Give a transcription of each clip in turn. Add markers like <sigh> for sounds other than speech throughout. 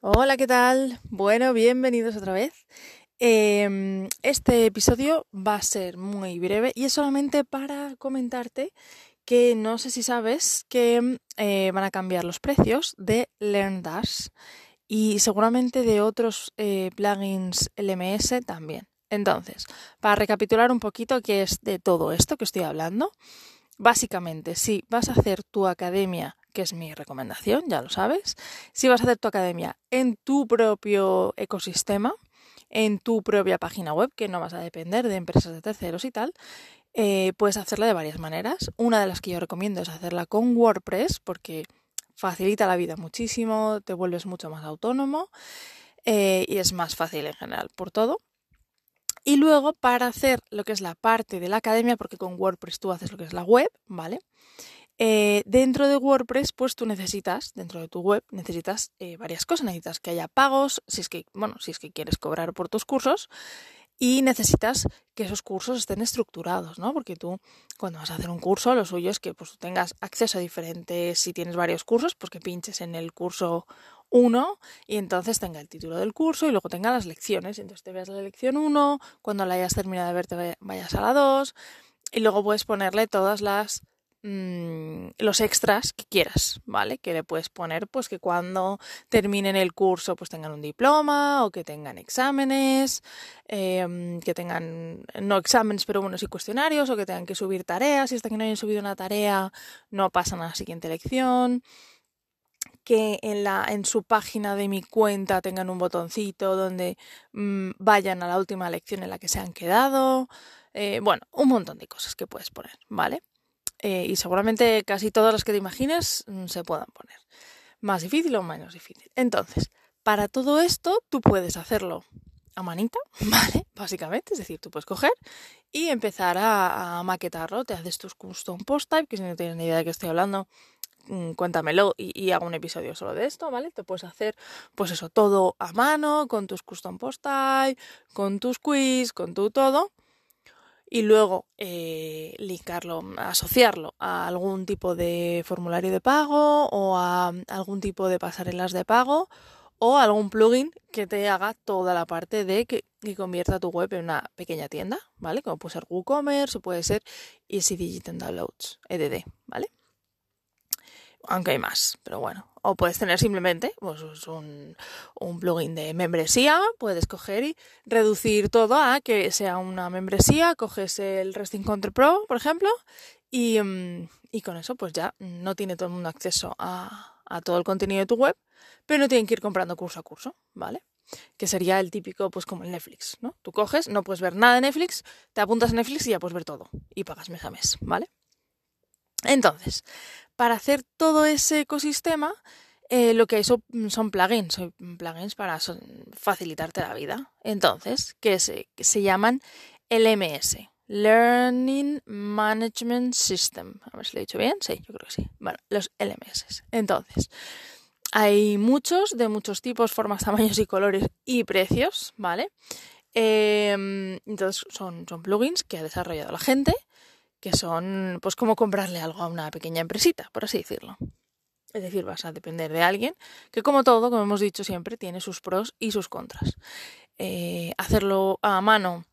Hola, ¿qué tal? Bueno, bienvenidos otra vez. Em, este episodio va a ser muy breve y es solamente para comentarte que no sé si sabes que eh, van a cambiar los precios de LearnDash y seguramente de otros eh, plugins LMS también. Entonces, para recapitular un poquito qué es de todo esto que estoy hablando, básicamente, si vas a hacer tu academia que es mi recomendación, ya lo sabes. Si vas a hacer tu academia en tu propio ecosistema, en tu propia página web, que no vas a depender de empresas de terceros y tal, eh, puedes hacerla de varias maneras. Una de las que yo recomiendo es hacerla con WordPress, porque facilita la vida muchísimo, te vuelves mucho más autónomo eh, y es más fácil en general por todo. Y luego para hacer lo que es la parte de la academia, porque con WordPress tú haces lo que es la web, ¿vale? Eh, dentro de WordPress, pues tú necesitas, dentro de tu web, necesitas eh, varias cosas. Necesitas que haya pagos, si es que, bueno, si es que quieres cobrar por tus cursos, y necesitas que esos cursos estén estructurados, ¿no? Porque tú, cuando vas a hacer un curso, lo suyo es que pues, tengas acceso a diferentes, si tienes varios cursos, pues que pinches en el curso 1 y entonces tenga el título del curso y luego tenga las lecciones. Entonces te veas la lección 1, cuando la hayas terminado de ver te vayas a la 2 y luego puedes ponerle todas las Mm, los extras que quieras, ¿vale? Que le puedes poner, pues que cuando terminen el curso, pues tengan un diploma o que tengan exámenes, em, que tengan, no exámenes, pero bueno, sí cuestionarios o que tengan que subir tareas. Si hasta que no hayan subido una tarea, no pasan a la siguiente lección que en, la, en su página de mi cuenta tengan un botoncito donde mm, vayan a la última lección en la que se han quedado. Eh, bueno, un montón de cosas que puedes poner, ¿vale? Eh, y seguramente casi todas las que te imagines mm, se puedan poner. Más difícil o menos difícil. Entonces, para todo esto tú puedes hacerlo a manita, <laughs> ¿vale? Básicamente, es decir, tú puedes coger y empezar a, maquetarlo. Te haces tus custom post type, que si no tienes ni idea de qué estoy hablando, mm, cuéntamelo y, y, hago un episodio solo de esto, ¿vale? Te puedes hacer, pues eso, todo a mano, con tus custom post type, con tus quiz, con tu todo y luego eh, linkarlo, asociarlo a algún tipo de formulario de pago o a algún tipo de pasarelas de pago o algún plugin que te haga toda la parte de que, convierta tu web en una pequeña tienda, ¿vale? Como puede ser WooCommerce o puede ser Easy Digital Downloads, EDD, ¿vale? Aunque hay más, pero bueno, o puedes tener simplemente pues, un, un, plugin de membresía, puedes coger y reducir todo a que sea una membresía, coges el Resting Control Pro, por ejemplo, y, mm, y con eso pues ya no tiene todo el mundo acceso a, a todo el contenido de tu web, pero no tienen que ir comprando curso a curso, ¿vale? que sería el típico, pues como el Netflix, ¿no? Tú coges, no puedes ver nada de Netflix, te apuntas a Netflix y ya puedes ver todo y pagas mes a mes, ¿vale? Entonces, para hacer todo ese ecosistema, eh, lo que hay son, plugins, son plugins para facilitarte la vida. Entonces, que se, llaman LMS, Learning Management System. A ver si lo he dicho bien. Sí, yo creo que sí. Bueno, los LMS. Entonces, hay muchos, de muchos tipos, formas, <laughs> tamaños y colores y precios, ¿vale? Em, entonces, son, son plugins que ha desarrollado la gente que son pues como comprarle algo a una pequeña empresita, por así decirlo. Es decir, vas a depender de alguien que como todo, como hemos dicho siempre, tiene sus pros y sus contras. Eh, hacerlo a mano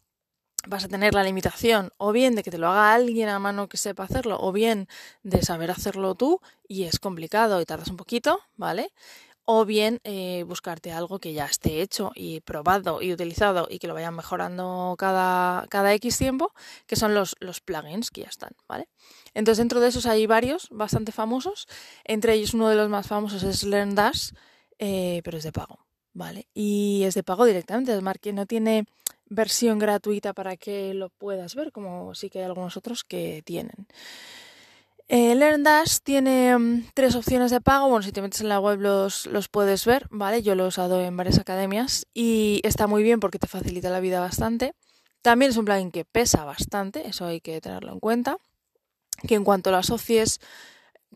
vas a tener la limitación o bien de que te lo haga alguien a mano que sepa hacerlo o bien de saber hacerlo tú y es complicado y tardas un poquito, ¿vale? O bien eh, buscarte algo que ya esté hecho y probado y utilizado y que lo vayan mejorando cada, cada X tiempo, que son los, los plugins que ya están, ¿vale? Entonces dentro de esos hay varios bastante famosos, entre ellos uno de los más famosos es LearnDash, eh, pero es de pago, ¿vale? Y es de pago directamente, además que no tiene versión gratuita para que lo puedas ver, como sí que hay algunos otros que tienen. Eh, LearnDash tiene mm, tres opciones de pago. Bueno, si te metes en la web los, los puedes ver, ¿vale? Yo lo he usado en varias academias y está muy bien porque te facilita la vida bastante. También es un plugin que pesa bastante, eso hay que tenerlo en cuenta. Que en cuanto lo asocies,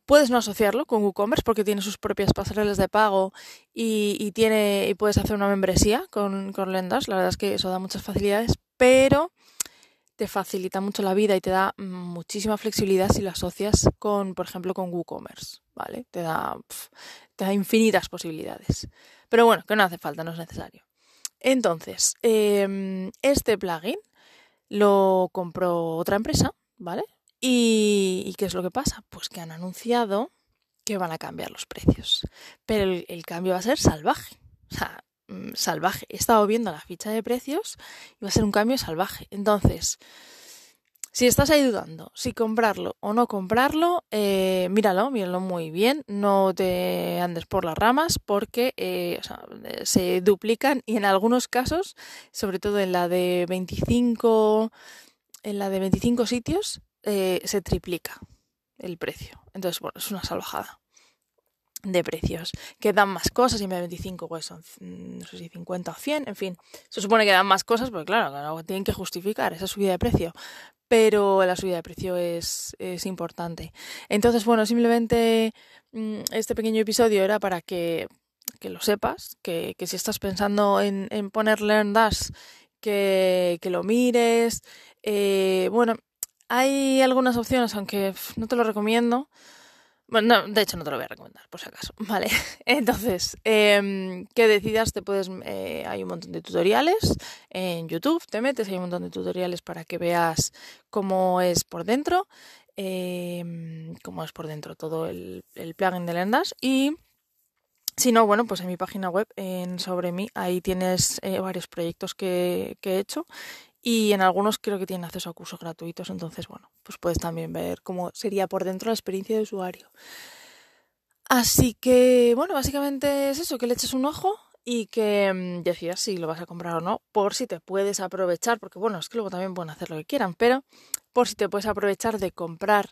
puedes no asociarlo con WooCommerce porque tiene sus propias pasarelas de pago y, tiene, y puedes hacer una membresía con, con LearnDash. La verdad es que eso da muchas facilidades, pero te facilita mucho la vida y te da muchísima flexibilidad si lo asocias con, por ejemplo, con WooCommerce, ¿vale? Te da, te da infinitas posibilidades. Pero bueno, que no hace falta, no es necesario. Entonces, em, este plugin lo compró otra empresa, ¿vale? ¿Y, qué es lo que pasa? Pues que han anunciado que van a cambiar los precios. Pero el, cambio va a ser salvaje. O sea, salvaje. He estado viendo la ficha de precios y va a ser un cambio salvaje. Entonces, si estás ahí dudando si comprarlo o no comprarlo, eh, míralo, míralo muy bien, no te andes por las ramas porque eh, se duplican y en algunos casos, sobre todo en la de 25, en la de 25 sitios, eh, se triplica el precio. Entonces, bueno, es una salvajada de precios, que dan más cosas, y de 25 pues son, mm, no sé si 50 o 100, en fin, se supone que dan más cosas, porque claro, tienen que justificar esa subida de precio, pero la subida de precio es, es importante. Entonces, bueno, simplemente mm, este pequeño episodio era para que, que lo sepas, que, que, si estás pensando en, en poner Learn Dash, que, que lo mires. Eh, bueno, hay algunas opciones, aunque no te lo recomiendo. Bueno, no, de hecho no te lo voy a recomendar, por si acaso. <laughs> Vale, entonces, eh, que decidas, te puedes, eh, hay un montón de tutoriales en YouTube, te metes, hay un montón de tutoriales para que veas cómo es por dentro, eh, cómo es por dentro todo el, el plugin de Lendas y si no, bueno, pues en mi página web, en Sobre mí, ahí tienes eh, varios proyectos que, que he hecho y en algunos creo que tienen acceso a cursos gratuitos, entonces bueno, pues puedes también ver cómo sería por dentro la experiencia de usuario. Así que bueno, básicamente es eso, que le eches un ojo y que mm, decidas si lo vas a comprar o no, por si te puedes aprovechar, porque bueno, es que luego también pueden hacer lo que quieran, pero por si te puedes aprovechar de comprar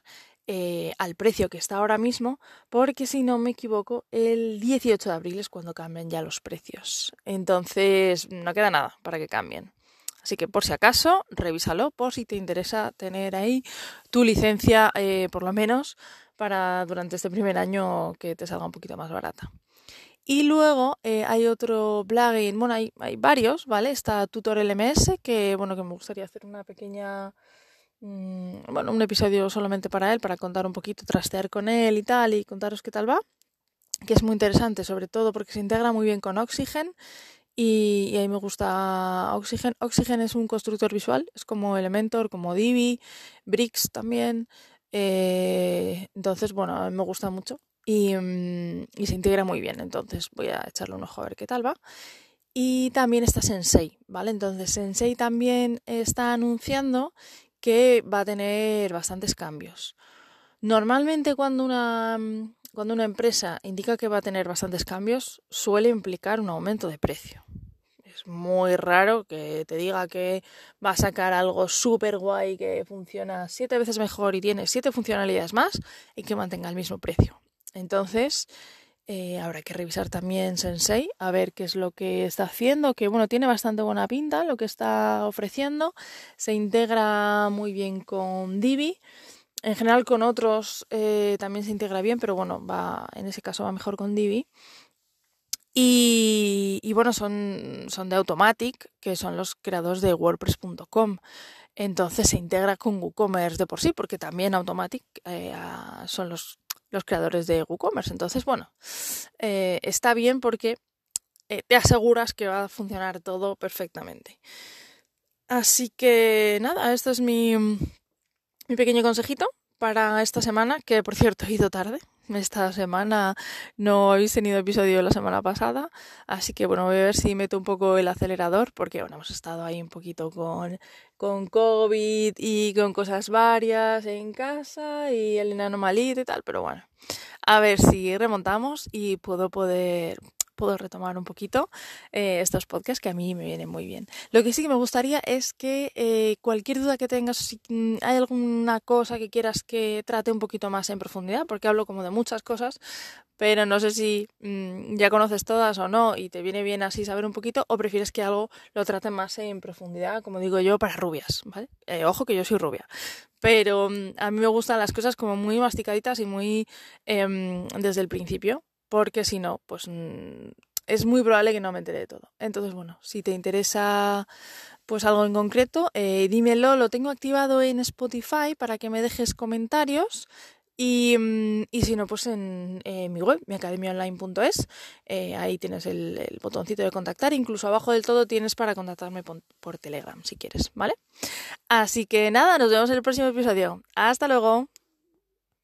eh, al precio que está ahora mismo, porque si no me equivoco, el 18 de abril es cuando cambian ya los precios. Entonces, no queda nada para que cambien. Así que por si acaso, revísalo por si te interesa tener ahí tu licencia, eh, por lo menos, para durante este primer año que te salga un poquito más barata. Y luego eh, hay otro plugin, bueno, hay, hay, varios, ¿vale? Está Tutor LMS, que bueno, que me gustaría hacer una pequeña, mmm, bueno, un episodio solamente para él, para contar un poquito, trastear con él y tal, y contaros qué tal va, que es muy interesante, sobre todo porque se integra muy bien con Oxygen y, y, ahí me gusta Oxygen. Oxygen es un constructor visual, es como Elementor, como Divi, Bricks también. Eh, entonces, bueno, me gusta mucho y, mm, y, se integra muy bien. Entonces voy a echarle un ojo a ver qué tal va. Y también está Sensei, ¿vale? Entonces Sensei también está anunciando que va a tener bastantes cambios. Normalmente cuando una, cuando una empresa indica que va a tener bastantes cambios, suele implicar un aumento de precio muy raro que te diga que va a sacar algo súper guay que funciona siete veces mejor y tiene siete funcionalidades más y que mantenga el mismo precio. Entonces, eh, habrá que revisar también Sensei a ver qué es lo que está haciendo, que bueno, tiene bastante buena pinta lo que está ofreciendo, se integra muy bien con Divi. En general con otros eh, también se integra bien, pero bueno, va, en ese caso va mejor con Divi. Y, bueno, son, son de Automatic, que son los creadores de WordPress.com. Entonces se integra con WooCommerce de por sí, porque también Automatic eh, son los, los, creadores de WooCommerce. Entonces, bueno, eh, está bien porque eh, te aseguras que va a funcionar todo perfectamente. Así que nada, esto es mi, mi pequeño consejito para esta semana, que por cierto he ido tarde. Esta semana no habéis tenido episodio la semana pasada, así que bueno, voy a ver si meto un poco el acelerador, porque bueno, hemos estado ahí un poquito con, con COVID y con cosas varias en casa y el enano malito y tal, pero bueno, a ver si remontamos y puedo poder puedo retomar un poquito eh, estos podcasts que a mí me vienen muy bien. Lo que sí que me gustaría es que eh, cualquier duda que tengas, si mm, hay alguna cosa que quieras que trate un poquito más en profundidad, porque hablo como de muchas cosas, pero no sé si mmm, ya conoces todas o no y te viene bien así saber un poquito o prefieres que algo lo trate más en profundidad, como digo yo, para rubias, ¿vale? Eh, ojo que yo soy rubia, pero mmm, a mí me gustan las cosas como muy masticaditas y muy eh, desde el principio porque si no, pues mm, es muy probable que no me entere de todo. Entonces, bueno, si te interesa pues algo en concreto, eh, dímelo, lo tengo activado en Spotify para que me dejes comentarios y, mm, y, si no, pues en, mi web, miacademiaonline.es, eh, ahí tienes el, el, botoncito de contactar, incluso abajo del todo tienes para contactarme por, por Telegram si quieres, ¿vale? Así que nada, nos vemos en el próximo episodio. Hasta luego.